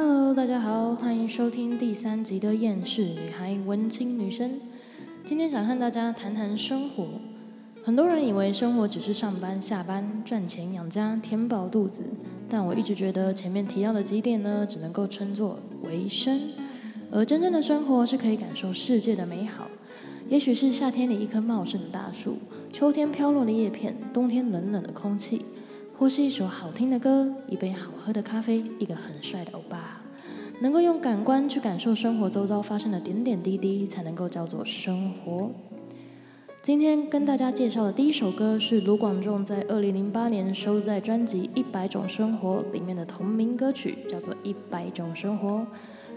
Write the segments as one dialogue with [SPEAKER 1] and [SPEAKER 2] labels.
[SPEAKER 1] Hello，大家好，欢迎收听第三集的厌世女孩文青女生。今天想和大家谈谈生活。很多人以为生活只是上班、下班、赚钱养家、填饱肚子，但我一直觉得前面提到的几点呢，只能够称作维生。而真正的生活是可以感受世界的美好。也许是夏天里一棵茂盛的大树，秋天飘落的叶片，冬天冷冷的空气。或是一首好听的歌，一杯好喝的咖啡，一个很帅的欧巴，能够用感官去感受生活周遭发生的点点滴滴，才能够叫做生活。今天跟大家介绍的第一首歌是卢广仲在二零零八年收录在专辑《一百种生活》里面的同名歌曲，叫做《一百种生活》。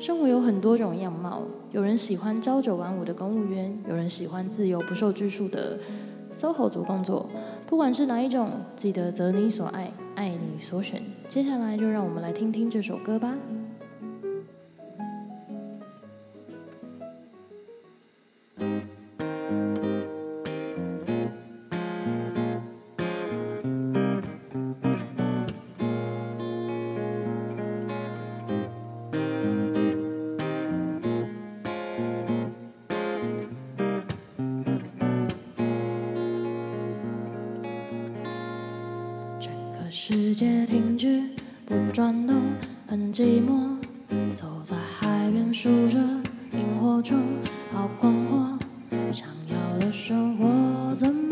[SPEAKER 1] 生活有很多种样貌，有人喜欢朝九晚五的公务员，有人喜欢自由不受拘束的 SOHO 族工作。不管是哪一种，记得择你所爱，爱你所选。接下来就让我们来听听这首歌吧。转动，很寂寞。走在海边数着萤火虫，好困惑。想要的生活怎么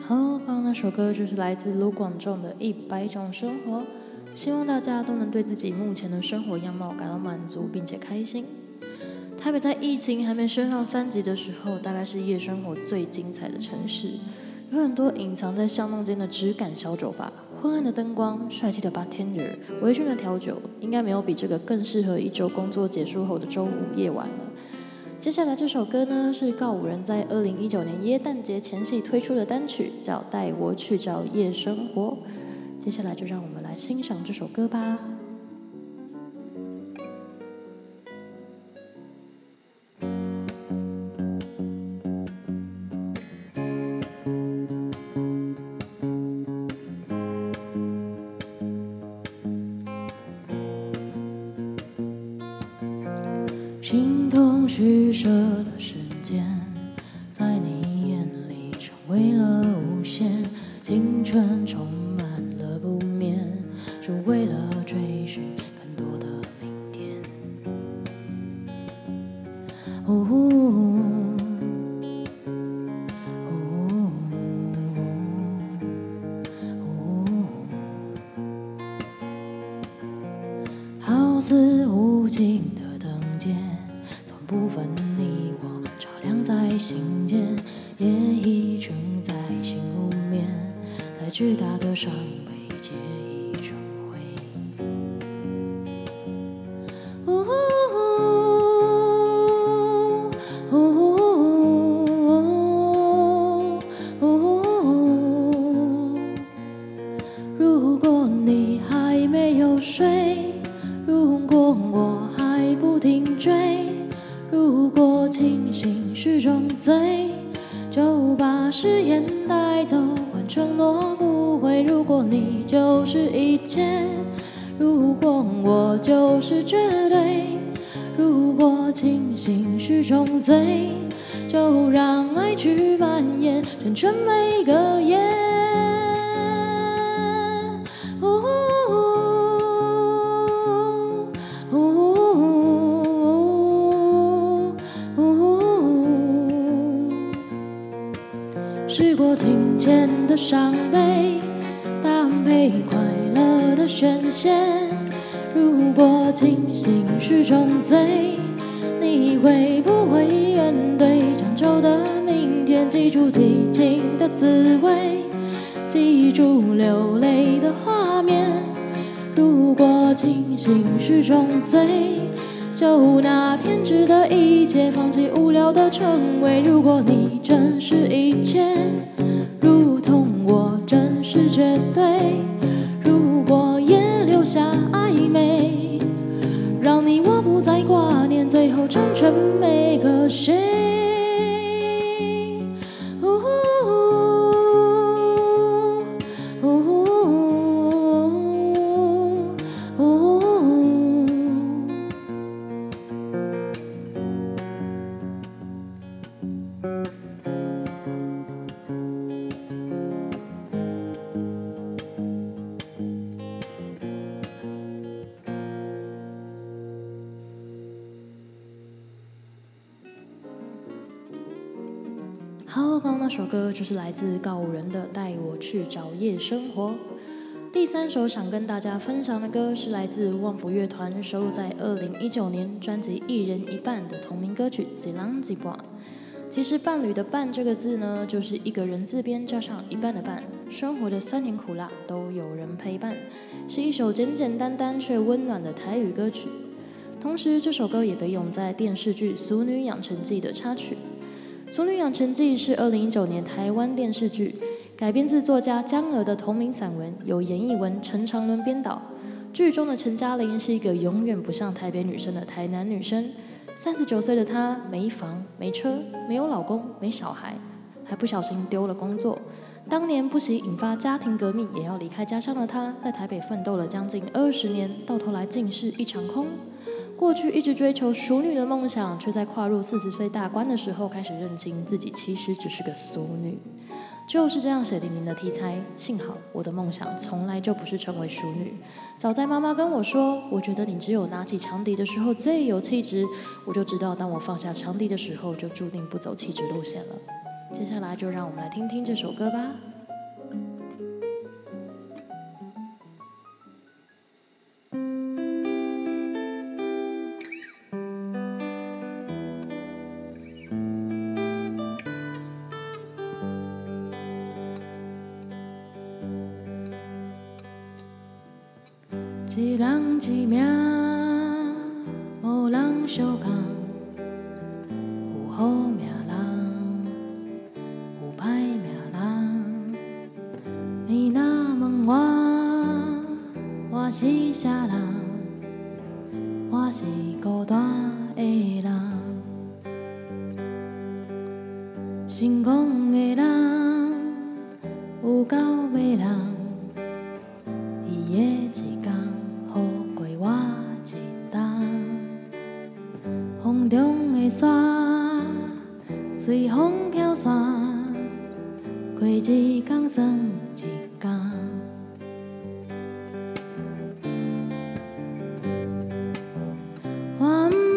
[SPEAKER 1] 好，刚刚那首歌就是来自卢广仲的《一百种生活》，希望大家都能对自己目前的生活样貌感到满足，并且开心。台北在疫情还没升上三级的时候，大概是夜生活最精彩的城市，有很多隐藏在巷弄间的质感小酒吧，昏暗的灯光，帅气的 bartender，微醺的调酒，应该没有比这个更适合一周工作结束后的周五夜晚了。接下来这首歌呢，是告五人在二零一九年耶诞节前夕推出的单曲，叫《带我去找夜生活》。接下来就让我们来欣赏这首歌吧。形同虚设的时间，在你眼里成为了无限。青春充满了不眠，是为了追寻更多的明天。好似无尽的灯尖，从不分你我，照亮在心间，夜已沉在心湖面，在巨大的伤悲皆醉，就让爱去蔓延，成全每个夜。呜试过金钱的伤悲，搭配快乐的宣泄。如果清醒是种罪，你会不记住激情的滋味，记住流泪的画面。如果清醒是种罪，就拿偏执的一切，放弃无聊的称谓。如果你真是一切，那首歌就是来自告五人的《带我去找夜生活》。第三首想跟大家分享的歌是来自旺福乐团收录在二零一九年专辑《一人一半》的同名歌曲《几郎几把》。其实“伴侣”的“伴”这个字呢，就是一个人字边加上一半的“伴”，生活的酸甜苦辣都有人陪伴，是一首简简单单却温暖的台语歌曲。同时，这首歌也被用在电视剧《俗女养成记》的插曲。《俗女养成记》是二零一九年台湾电视剧，改编自作家江娥的同名散文，由严艺文、陈长伦编导。剧中的陈嘉玲是一个永远不像台北女生的台南女生。三十九岁的她，没房、没车、没有老公、没小孩，还不小心丢了工作。当年不惜引发家庭革命，也要离开家乡的她，在台北奋斗了将近二十年，到头来竟是一场空。过去一直追求淑女的梦想，却在跨入四十岁大关的时候，开始认清自己其实只是个俗女。就是这样血淋淋的题材，幸好我的梦想从来就不是成为淑女。早在妈妈跟我说，我觉得你只有拿起长笛的时候最有气质，我就知道，当我放下长笛的时候，就注定不走气质路线了。接下来就让我们来听听这首歌吧。一人一命，无人相共。有好命人，有歹命人。你若问我，我是啥人？我是孤单的人。成功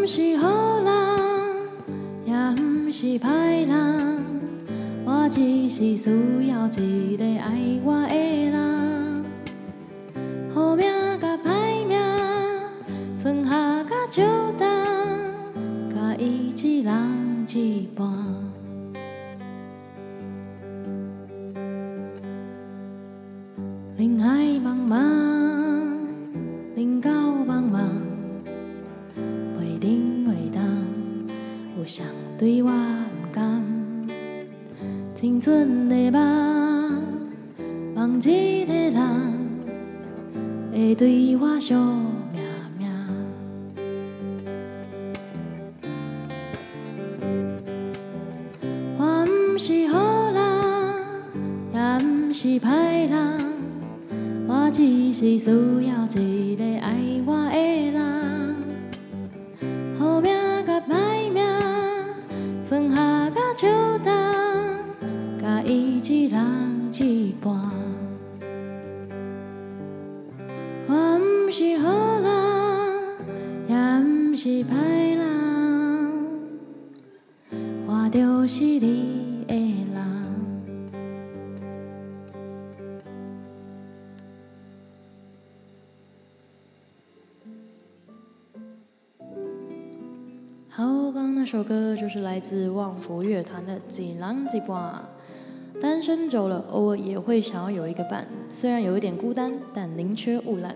[SPEAKER 1] 我不是好人，也不是歹人，我只是需要一个爱我的对我不甘？青春的梦，梦一个人会对我笑那首歌就是来自旺福乐团的《几郎几半》。单身久了，偶尔也会想要有一个伴，虽然有一点孤单，但宁缺毋滥。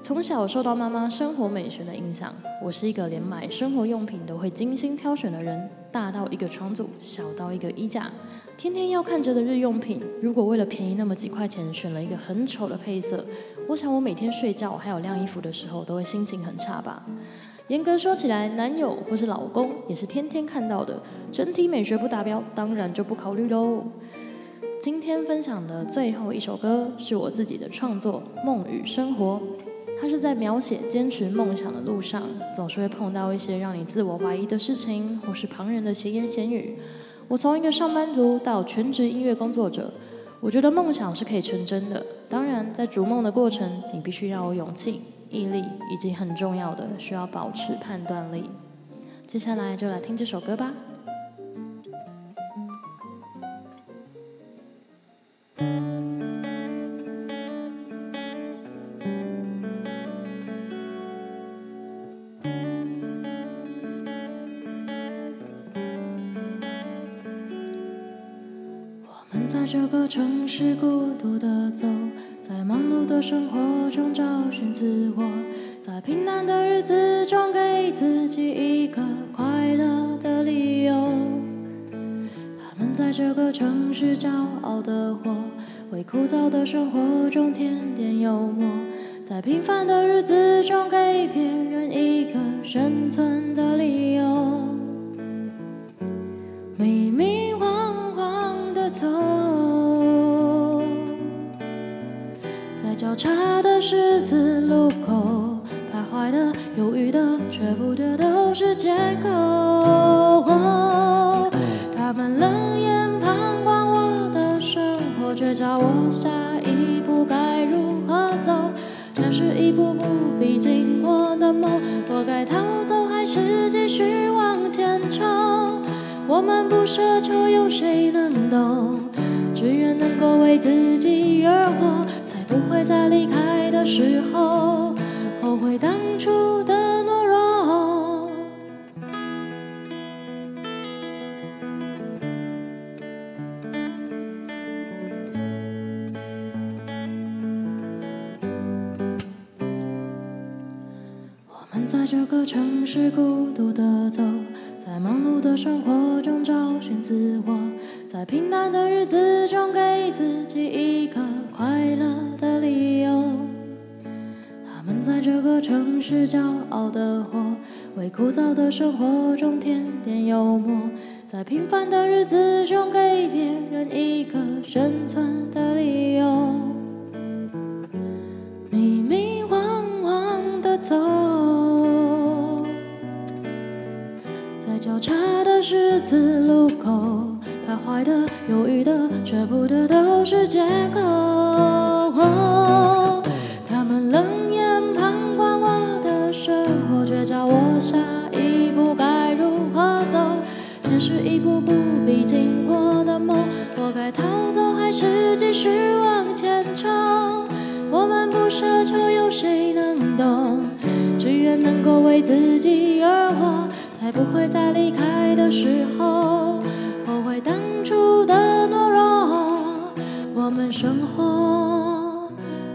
[SPEAKER 1] 从小受到妈妈生活美学的影响，我是一个连买生活用品都会精心挑选的人，大到一个床组，小到一个衣架，天天要看着的日用品，如果为了便宜那么几块钱选了一个很丑的配色，我想我每天睡觉还有晾衣服的时候都会心情很差吧。严格说起来，男友或是老公也是天天看到的，整体美学不达标，当然就不考虑喽。今天分享的最后一首歌是我自己的创作《梦与生活》，它是在描写坚持梦想的路上，总是会碰到一些让你自我怀疑的事情，或是旁人的闲言闲语。我从一个上班族到全职音乐工作者，我觉得梦想是可以成真的。当然，在逐梦的过程，你必须要有勇气、毅力，以及很重要的，需要保持判断力。接下来就来听这首歌吧。我们在这个城市孤独的走，生活中找寻自我，在平淡的日子中给自己一个快乐的理由。他们在这个城市骄傲的活，为枯燥的生活中添点幽默，在平凡的日子中给别人一个生存的理由。迷迷惘惘的走，交叉的十字路口，徘徊的、犹豫的，却不的都是借口。他们冷眼旁观我的生活，却教我下一步该如何走。现实一步步逼近我的梦，我该逃走还是继续往前冲？我们不奢求有谁能懂，只愿能够为自己而活，不会在离开的时候后悔当初的懦弱。我们在这个城市孤独的走，在忙碌的生活中找寻自我，在平淡的日子中给自己一个快乐的理由，他们在这个城市骄傲的活，为枯燥的生活中添点幽默，在平凡的日子中给别人一个生存的理由，迷迷惘惘的走，在交叉的十字路口徘徊的，犹豫的，舍不得，都是借口。能够为自己而活，才不会在离开的时候后悔当初的懦弱。我们生活，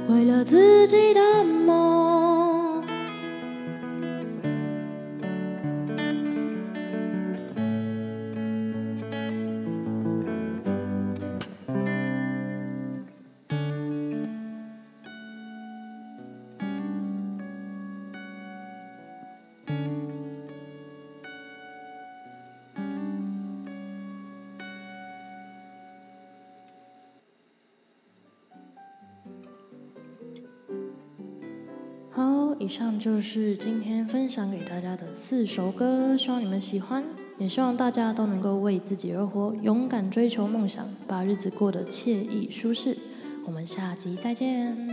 [SPEAKER 1] 为了自己的梦。以上就是今天分享给大家的四首歌，希望你们喜欢，也希望大家都能够为自己而活，勇敢追求梦想，把日子过得惬意舒适。我们下集再见。